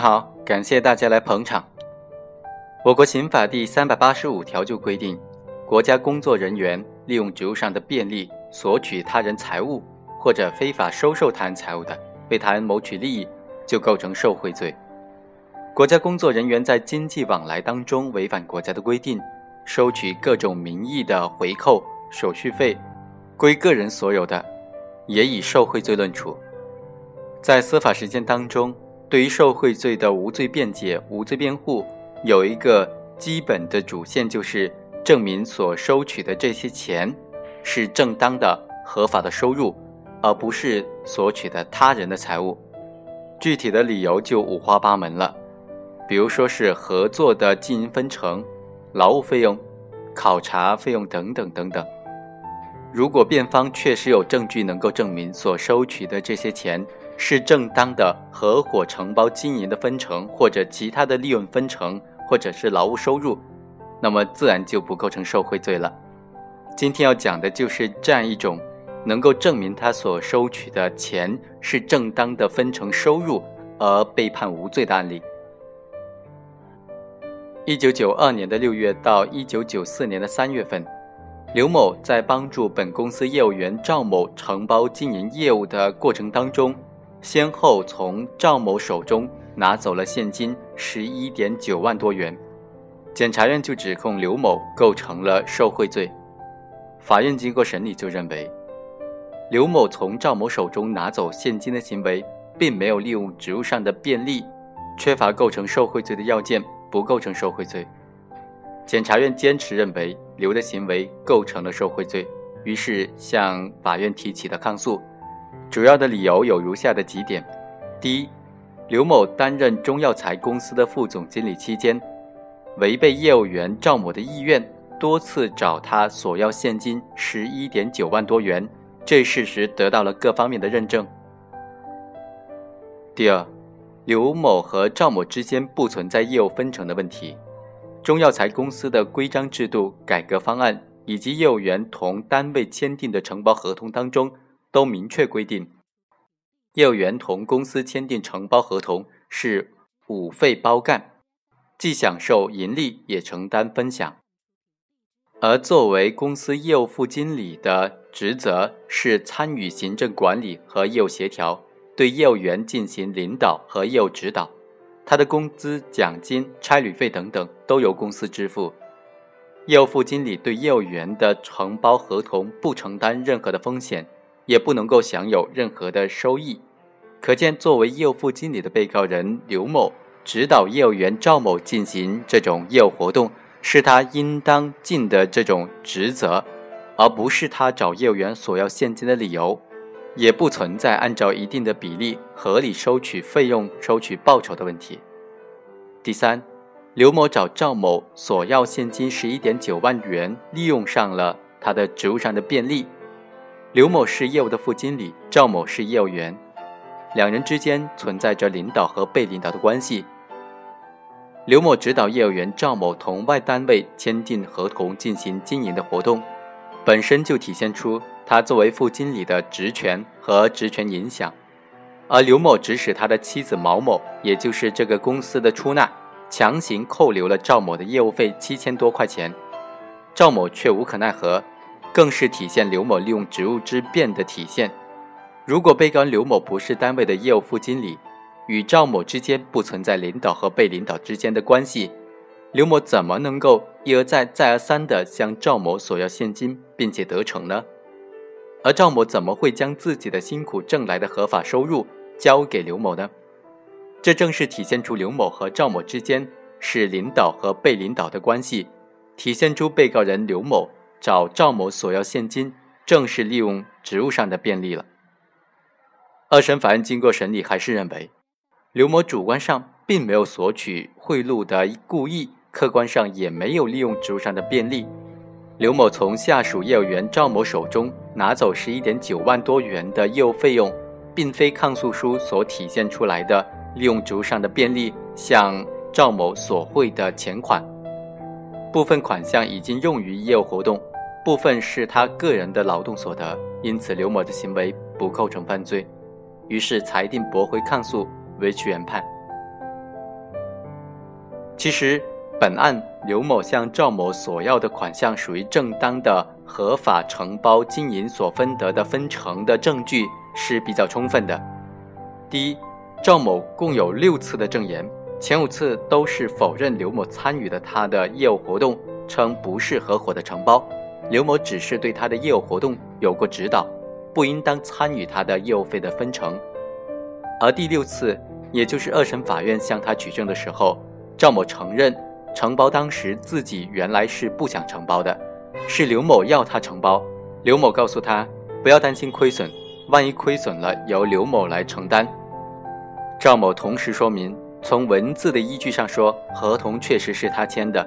好，感谢大家来捧场。我国刑法第三百八十五条就规定，国家工作人员利用职务上的便利索取他人财物，或者非法收受他人财物的，为他人谋取利益，就构成受贿罪。国家工作人员在经济往来当中违反国家的规定，收取各种名义的回扣、手续费，归个人所有的，也以受贿罪论处。在司法实践当中，对于受贿罪的无罪辩解、无罪辩护，有一个基本的主线，就是证明所收取的这些钱是正当的、合法的收入，而不是索取的他人的财物。具体的理由就五花八门了，比如说是合作的经营分成、劳务费用、考察费用等等等等。如果辩方确实有证据能够证明所收取的这些钱，是正当的合伙承包经营的分成，或者其他的利润分成，或者是劳务收入，那么自然就不构成受贿罪了。今天要讲的就是这样一种能够证明他所收取的钱是正当的分成收入而被判无罪的案例。一九九二年的六月到一九九四年的三月份，刘某在帮助本公司业务员赵某承包经营业务的过程当中。先后从赵某手中拿走了现金十一点九万多元，检察院就指控刘某构成了受贿罪。法院经过审理就认为，刘某从赵某手中拿走现金的行为，并没有利用职务上的便利，缺乏构成受贿罪的要件，不构成受贿罪。检察院坚持认为刘的行为构成了受贿罪，于是向法院提起了抗诉。主要的理由有如下的几点：第一，刘某担任中药材公司的副总经理期间，违背业务员赵某的意愿，多次找他索要现金十一点九万多元，这事实得到了各方面的认证。第二，刘某和赵某之间不存在业务分成的问题，中药材公司的规章制度改革方案以及业务员同单位签订的承包合同当中。都明确规定，业务员同公司签订承包合同是五费包干，既享受盈利也承担分享。而作为公司业务副经理的职责是参与行政管理和业务协调，对业务员进行领导和业务指导。他的工资、奖金、差旅费等等都由公司支付。业务副经理对业务员的承包合同不承担任何的风险。也不能够享有任何的收益，可见作为业务副经理的被告人刘某指导业务员赵某进行这种业务活动，是他应当尽的这种职责，而不是他找业务员索要现金的理由，也不存在按照一定的比例合理收取费用、收取报酬的问题。第三，刘某找赵某索要现金十一点九万元，利用上了他的职务上的便利。刘某是业务的副经理，赵某是业务员，两人之间存在着领导和被领导的关系。刘某指导业务员赵某同外单位签订合同进行经营的活动，本身就体现出他作为副经理的职权和职权影响。而刘某指使他的妻子毛某，也就是这个公司的出纳，强行扣留了赵某的业务费七千多块钱，赵某却无可奈何。更是体现刘某利用职务之便的体现。如果被告人刘某不是单位的业务副经理，与赵某之间不存在领导和被领导之间的关系，刘某怎么能够一而再、再而三地向赵某索要现金，并且得逞呢？而赵某怎么会将自己的辛苦挣来的合法收入交给刘某呢？这正是体现出刘某和赵某之间是领导和被领导的关系，体现出被告人刘某。找赵某索要现金，正是利用职务上的便利了。二审法院经过审理，还是认为刘某主观上并没有索取贿赂的故意，客观上也没有利用职务上的便利。刘某从下属业务员赵某手中拿走十一点九万多元的业务费用，并非抗诉书所体现出来的利用职务上的便利向赵某索贿的钱款。部分款项已经用于业务活动。部分是他个人的劳动所得，因此刘某的行为不构成犯罪，于是裁定驳回抗诉，维持原判。其实，本案刘某向赵某索要的款项属于正当的、合法承包经营所分得的分成的证据是比较充分的。第一，赵某共有六次的证言，前五次都是否认刘某参与了他的业务活动，称不是合伙的承包，刘某只是对他的业务活动有过指导，不应当参与他的业务费的分成。而第六次，也就是二审法院向他举证的时候。赵某承认，承包当时自己原来是不想承包的，是刘某要他承包。刘某告诉他，不要担心亏损，万一亏损了，由刘某来承担。赵某同时说明，从文字的依据上说，合同确实是他签的，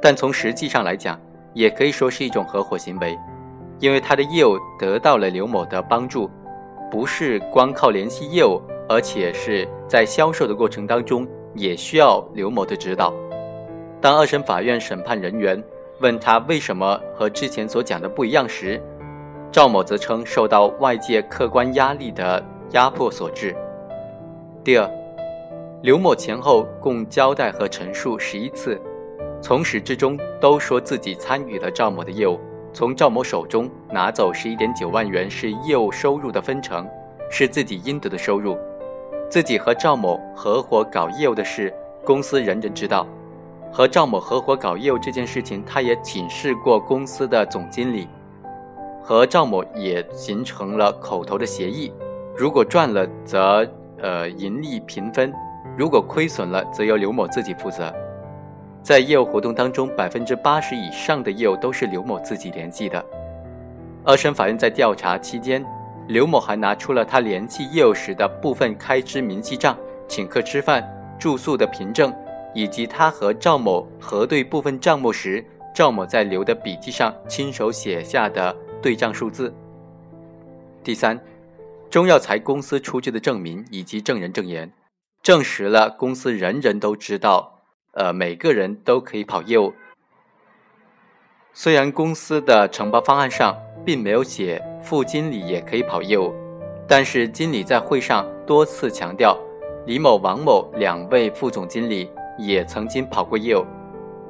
但从实际上来讲，也可以说是一种合伙行为，因为他的业务得到了刘某的帮助，不是光靠联系业务，而且是在销售的过程当中。也需要刘某的指导。当二审法院审判人员问他为什么和之前所讲的不一样时，赵某则称受到外界客观压力的压迫所致。第二，刘某前后共交代和陈述十一次，从始至终都说自己参与了赵某的业务，从赵某手中拿走十一点九万元是业务收入的分成，是自己应得的收入。自己和赵某合伙搞业务的事，公司人人知道。和赵某合伙搞业务这件事情，他也请示过公司的总经理，和赵某也形成了口头的协议。如果赚了，则呃盈利平分；如果亏损了，则由刘某自己负责。在业务活动当中，百分之八十以上的业务都是刘某自己联系的。二审法院在调查期间。刘某还拿出了他联系业务时的部分开支明细账、请客吃饭、住宿的凭证，以及他和赵某核对部分账目时，赵某在留的笔记上亲手写下的对账数字。第三，中药材公司出具的证明以及证人证言，证实了公司人人都知道，呃，每个人都可以跑业务。虽然公司的承包方案上并没有写。副经理也可以跑业务，但是经理在会上多次强调，李某、王某两位副总经理也曾经跑过业务。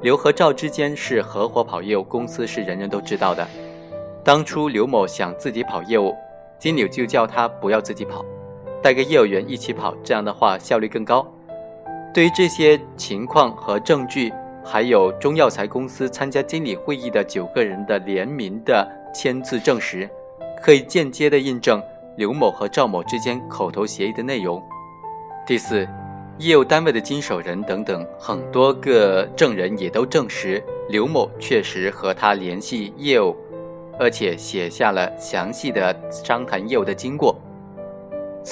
刘和赵之间是合伙跑业务，公司是人人都知道的。当初刘某想自己跑业务，经理就叫他不要自己跑，带个业务员一起跑，这样的话效率更高。对于这些情况和证据，还有中药材公司参加经理会议的九个人的联名的签字证实。可以间接的印证刘某和赵某之间口头协议的内容。第四，业务单位的经手人等等很多个证人也都证实刘某确实和他联系业务，而且写下了详细的商谈业务的经过。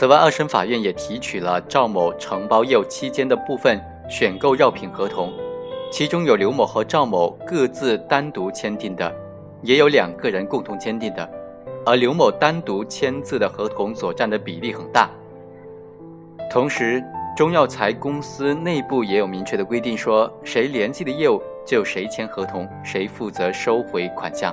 此外，二审法院也提取了赵某承包业务期间的部分选购药品合同，其中有刘某和赵某各自单独签订的，也有两个人共同签订的。而刘某单独签字的合同所占的比例很大。同时，中药材公司内部也有明确的规定，说谁联系的业务就谁签合同，谁负责收回款项。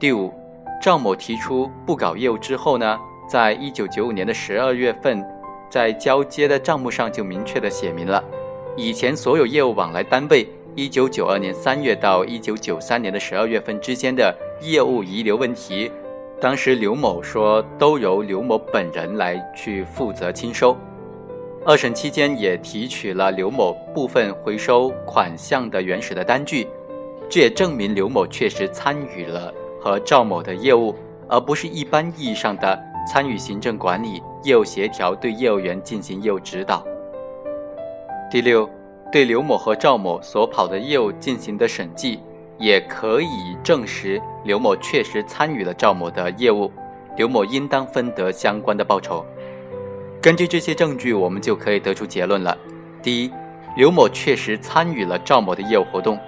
第五，赵某提出不搞业务之后呢，在一九九五年的十二月份，在交接的账目上就明确的写明了，以前所有业务往来单位，一九九二年三月到一九九三年的十二月份之间的。业务遗留问题，当时刘某说都由刘某本人来去负责清收。二审期间也提取了刘某部分回收款项的原始的单据，这也证明刘某确实参与了和赵某的业务，而不是一般意义上的参与行政管理、业务协调、对业务员进行业务指导。第六，对刘某和赵某所跑的业务进行的审计。也可以证实刘某确实参与了赵某的业务，刘某应当分得相关的报酬。根据这些证据，我们就可以得出结论了：第一，刘某确实参与了赵某的业务活动，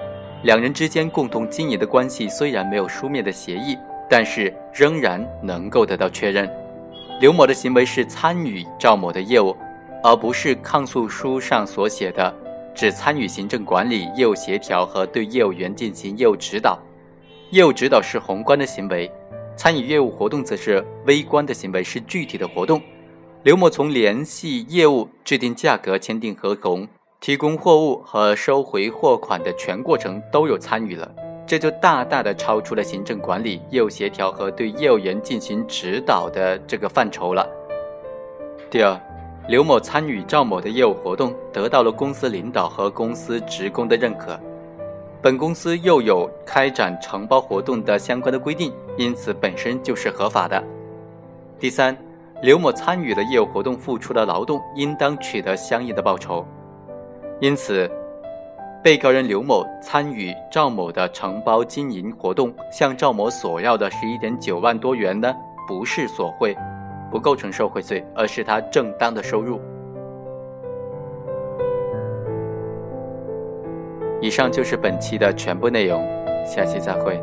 两人之间共同经营的关系虽然没有书面的协议，但是仍然能够得到确认。刘某的行为是参与赵某的业务，而不是抗诉书上所写的。只参与行政管理、业务协调和对业务员进行业务指导。业务指导是宏观的行为，参与业务活动则是微观的行为，是具体的活动。刘某从联系业务、制定价格、签订合同，提供货物和收回货款的全过程都有参与了，这就大大的超出了行政管理、业务协调和对业务员进行指导的这个范畴了。第二，刘某参与赵某的业务活动，得到了公司领导和公司职工的认可。本公司又有开展承包活动的相关的规定，因此本身就是合法的。第三，刘某参与的业务活动付出的劳动，应当取得相应的报酬。因此，被告人刘某参与赵某的承包经营活动，向赵某索要的十一点九万多元呢，不是索贿。不构成受贿罪，而是他正当的收入。以上就是本期的全部内容，下期再会。